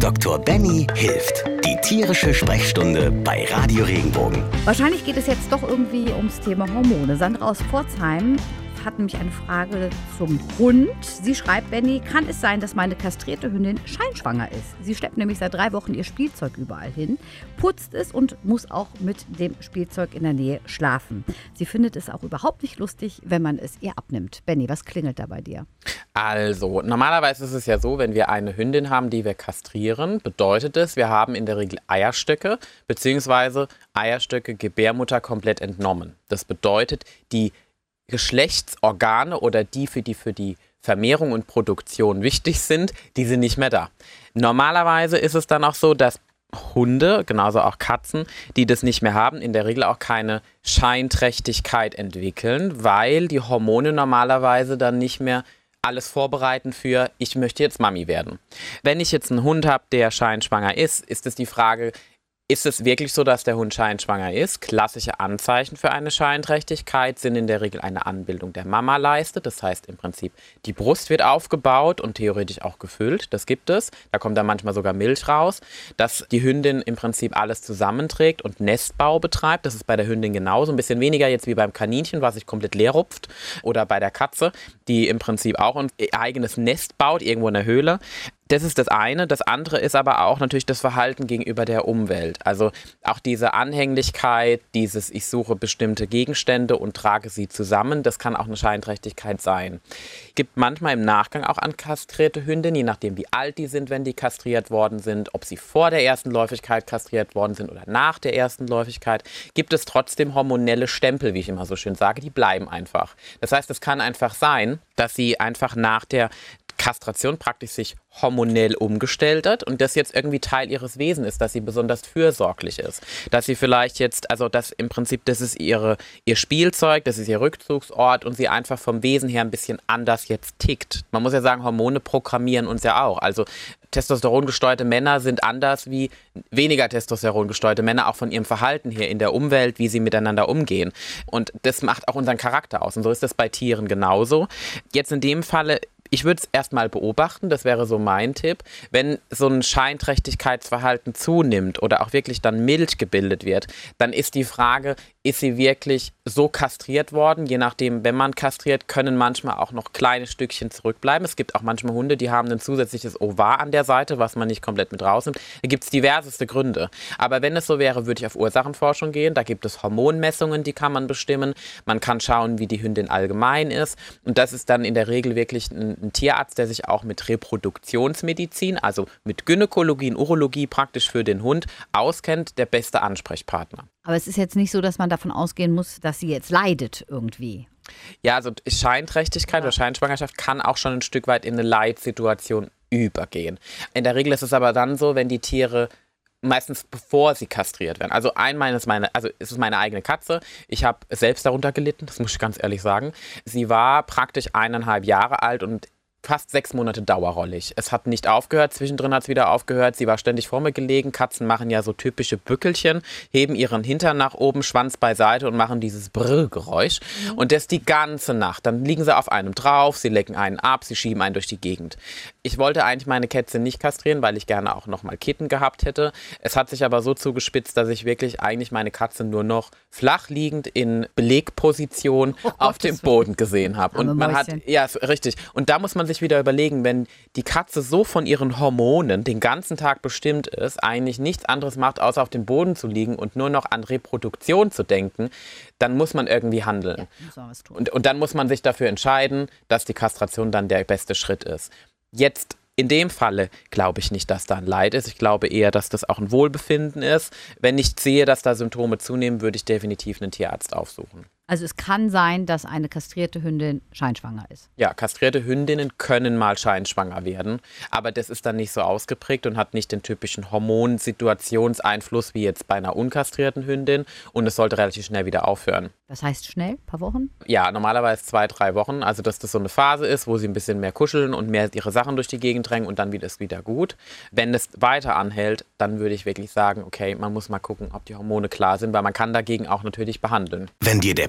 Dr. Benny hilft. Die tierische Sprechstunde bei Radio Regenbogen. Wahrscheinlich geht es jetzt doch irgendwie ums Thema Hormone. Sandra aus Pforzheim hat nämlich eine Frage zum Hund. Sie schreibt, Benny, kann es sein, dass meine kastrierte Hündin scheinschwanger ist? Sie schleppt nämlich seit drei Wochen ihr Spielzeug überall hin, putzt es und muss auch mit dem Spielzeug in der Nähe schlafen. Sie findet es auch überhaupt nicht lustig, wenn man es ihr abnimmt. Benny, was klingelt da bei dir? Also, normalerweise ist es ja so, wenn wir eine Hündin haben, die wir kastrieren, bedeutet es, wir haben in der Regel Eierstöcke, beziehungsweise Eierstöcke Gebärmutter komplett entnommen. Das bedeutet, die Geschlechtsorgane oder die für die für die Vermehrung und Produktion wichtig sind, die sind nicht mehr da. Normalerweise ist es dann auch so, dass Hunde, genauso auch Katzen, die das nicht mehr haben, in der Regel auch keine Scheinträchtigkeit entwickeln, weil die Hormone normalerweise dann nicht mehr alles vorbereiten für, ich möchte jetzt Mami werden. Wenn ich jetzt einen Hund habe, der scheinschwanger ist, ist es die Frage, ist es wirklich so, dass der Hund scheinschwanger ist? Klassische Anzeichen für eine Scheinträchtigkeit sind in der Regel eine Anbildung der Mamaleiste. Das heißt im Prinzip, die Brust wird aufgebaut und theoretisch auch gefüllt. Das gibt es. Da kommt dann manchmal sogar Milch raus. Dass die Hündin im Prinzip alles zusammenträgt und Nestbau betreibt. Das ist bei der Hündin genauso. Ein bisschen weniger jetzt wie beim Kaninchen, was sich komplett leer rupft. Oder bei der Katze, die im Prinzip auch ein eigenes Nest baut, irgendwo in der Höhle. Das ist das eine. Das andere ist aber auch natürlich das Verhalten gegenüber der Umwelt. Also auch diese Anhänglichkeit, dieses ich suche bestimmte Gegenstände und trage sie zusammen, das kann auch eine Scheinträchtigkeit sein. Gibt manchmal im Nachgang auch an kastrierte Hündinnen, je nachdem wie alt die sind, wenn die kastriert worden sind, ob sie vor der ersten Läufigkeit kastriert worden sind oder nach der ersten Läufigkeit, gibt es trotzdem hormonelle Stempel, wie ich immer so schön sage, die bleiben einfach. Das heißt, es kann einfach sein, dass sie einfach nach der Kastration praktisch sich hormonell umgestellt hat und das jetzt irgendwie Teil ihres Wesens ist, dass sie besonders fürsorglich ist. Dass sie vielleicht jetzt, also dass im Prinzip, das ist ihre, ihr Spielzeug, das ist ihr Rückzugsort und sie einfach vom Wesen her ein bisschen anders jetzt tickt. Man muss ja sagen, Hormone programmieren uns ja auch. Also testosterongesteuerte Männer sind anders wie weniger testosterongesteuerte Männer, auch von ihrem Verhalten her in der Umwelt, wie sie miteinander umgehen. Und das macht auch unseren Charakter aus. Und so ist das bei Tieren genauso. Jetzt in dem Falle ich würde es erstmal beobachten, das wäre so mein Tipp. Wenn so ein Scheinträchtigkeitsverhalten zunimmt oder auch wirklich dann Milch gebildet wird, dann ist die Frage, ist sie wirklich so kastriert worden? Je nachdem, wenn man kastriert, können manchmal auch noch kleine Stückchen zurückbleiben. Es gibt auch manchmal Hunde, die haben ein zusätzliches Ovar an der Seite, was man nicht komplett mit rausnimmt. Da gibt es diverseste Gründe. Aber wenn es so wäre, würde ich auf Ursachenforschung gehen. Da gibt es Hormonmessungen, die kann man bestimmen. Man kann schauen, wie die Hündin allgemein ist. Und das ist dann in der Regel wirklich ein ein Tierarzt, der sich auch mit Reproduktionsmedizin, also mit Gynäkologie und Urologie praktisch für den Hund auskennt, der beste Ansprechpartner. Aber es ist jetzt nicht so, dass man davon ausgehen muss, dass sie jetzt leidet irgendwie. Ja, also Scheinträchtigkeit ja. oder Scheinschwangerschaft kann auch schon ein Stück weit in eine Leidsituation übergehen. In der Regel ist es aber dann so, wenn die Tiere meistens bevor sie kastriert werden. Also einmal ist meine, also es ist meine eigene Katze. Ich habe selbst darunter gelitten, das muss ich ganz ehrlich sagen. Sie war praktisch eineinhalb Jahre alt und fast sechs Monate dauerrollig. Es hat nicht aufgehört, zwischendrin hat es wieder aufgehört. Sie war ständig vor mir gelegen. Katzen machen ja so typische Bückelchen, heben ihren Hintern nach oben, Schwanz beiseite und machen dieses Brrr-Geräusch. Mhm. Und das die ganze Nacht. Dann liegen sie auf einem drauf, sie lecken einen ab, sie schieben einen durch die Gegend. Ich wollte eigentlich meine Kätze nicht kastrieren, weil ich gerne auch nochmal Kitten gehabt hätte. Es hat sich aber so zugespitzt, dass ich wirklich eigentlich meine Katze nur noch flach liegend in Belegposition oh auf dem Boden gesehen habe. Und man hat, ja, richtig. Und da muss man sich wieder überlegen, wenn die Katze so von ihren Hormonen den ganzen Tag bestimmt ist, eigentlich nichts anderes macht, außer auf dem Boden zu liegen und nur noch an Reproduktion zu denken, dann muss man irgendwie handeln. Ja, und, und dann muss man sich dafür entscheiden, dass die Kastration dann der beste Schritt ist. Jetzt in dem Falle glaube ich nicht, dass da ein Leid ist. Ich glaube eher, dass das auch ein Wohlbefinden ist. Wenn ich sehe, dass da Symptome zunehmen, würde ich definitiv einen Tierarzt aufsuchen. Also es kann sein, dass eine kastrierte Hündin scheinschwanger ist. Ja, kastrierte Hündinnen können mal scheinschwanger werden, aber das ist dann nicht so ausgeprägt und hat nicht den typischen Hormonsituationseinfluss wie jetzt bei einer unkastrierten Hündin und es sollte relativ schnell wieder aufhören. Das heißt schnell, ein paar Wochen? Ja, normalerweise zwei, drei Wochen. Also dass das so eine Phase ist, wo sie ein bisschen mehr kuscheln und mehr ihre Sachen durch die Gegend drängen und dann wird es wieder gut. Wenn es weiter anhält, dann würde ich wirklich sagen, okay, man muss mal gucken, ob die Hormone klar sind, weil man kann dagegen auch natürlich behandeln. Wenn dir der